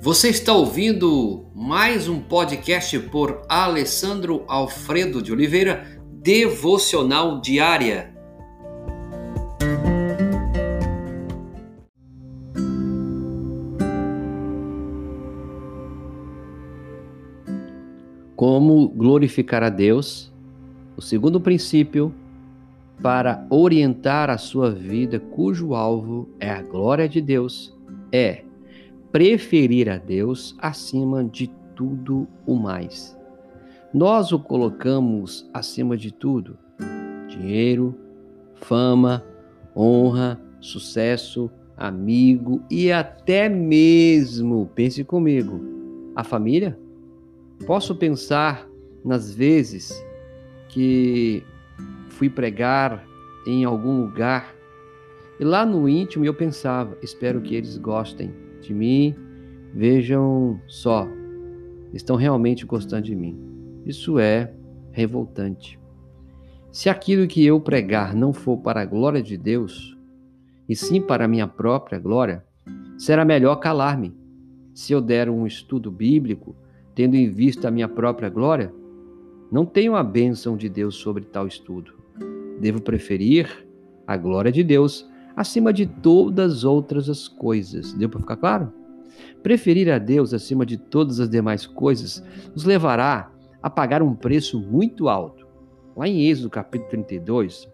Você está ouvindo mais um podcast por Alessandro Alfredo de Oliveira, Devocional Diária. Como glorificar a Deus? O segundo princípio para orientar a sua vida, cujo alvo é a glória de Deus, é preferir a Deus acima de tudo o mais. Nós o colocamos acima de tudo: dinheiro, fama, honra, sucesso, amigo e até mesmo, pense comigo, a família? Posso pensar nas vezes que fui pregar em algum lugar e lá no íntimo eu pensava: espero que eles gostem de mim, vejam só, estão realmente gostando de mim. Isso é revoltante. Se aquilo que eu pregar não for para a glória de Deus, e sim para a minha própria glória, será melhor calar-me. Se eu der um estudo bíblico, tendo em vista a minha própria glória, não tenho a bênção de Deus sobre tal estudo. Devo preferir a glória de Deus acima de todas outras as coisas. Deu para ficar claro? Preferir a Deus acima de todas as demais coisas nos levará a pagar um preço muito alto. Lá em Êxodo capítulo 32,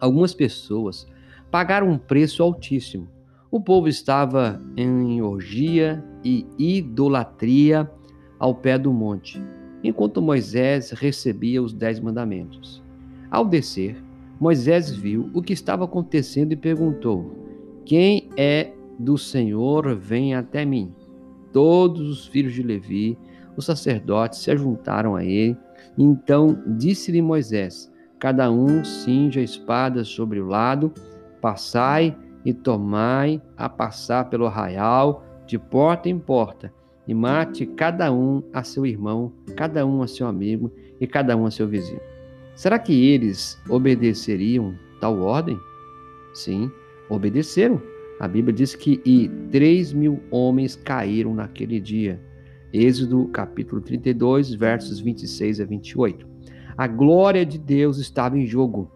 algumas pessoas pagaram um preço altíssimo. O povo estava em orgia e idolatria ao pé do monte, enquanto Moisés recebia os dez mandamentos. Ao descer, Moisés viu o que estava acontecendo e perguntou: Quem é do Senhor, vem até mim. Todos os filhos de Levi, os sacerdotes, se ajuntaram a ele. Então disse-lhe Moisés: Cada um cinja a espada sobre o lado, passai e tomai a passar pelo arraial, de porta em porta, e mate cada um a seu irmão, cada um a seu amigo e cada um a seu vizinho. Será que eles obedeceriam tal ordem? Sim, obedeceram. A Bíblia diz que e 3 mil homens caíram naquele dia. Êxodo capítulo 32, versos 26 a 28. A glória de Deus estava em jogo.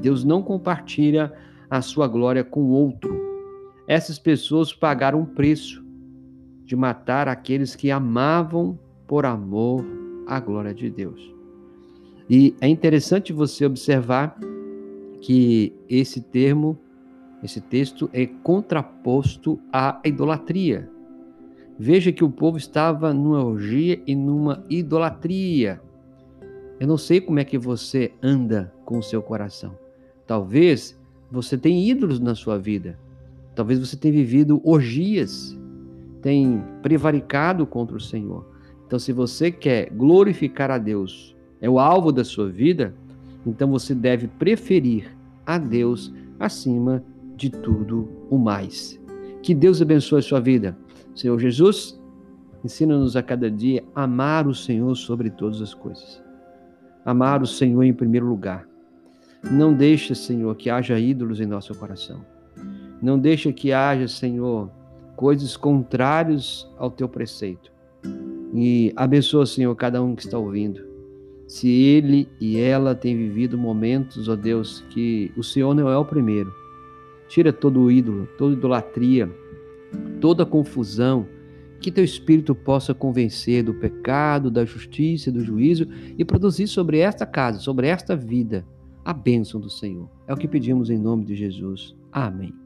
Deus não compartilha a sua glória com outro. Essas pessoas pagaram um preço de matar aqueles que amavam por amor à glória de Deus. E é interessante você observar que esse termo, esse texto é contraposto à idolatria. Veja que o povo estava numa orgia e numa idolatria. Eu não sei como é que você anda com o seu coração. Talvez você tenha ídolos na sua vida. Talvez você tenha vivido orgias, tem prevaricado contra o Senhor. Então, se você quer glorificar a Deus é o alvo da sua vida, então você deve preferir a Deus acima de tudo o mais. Que Deus abençoe a sua vida. Senhor Jesus, ensina-nos a cada dia a amar o Senhor sobre todas as coisas. Amar o Senhor em primeiro lugar. Não deixe, Senhor, que haja ídolos em nosso coração. Não deixe que haja, Senhor, coisas contrárias ao teu preceito. E abençoa, Senhor, cada um que está ouvindo se ele e ela têm vivido momentos, ó Deus, que o Senhor não é o primeiro. Tira todo o ídolo, toda idolatria, toda confusão, que teu espírito possa convencer do pecado, da justiça do juízo e produzir sobre esta casa, sobre esta vida, a bênção do Senhor. É o que pedimos em nome de Jesus. Amém.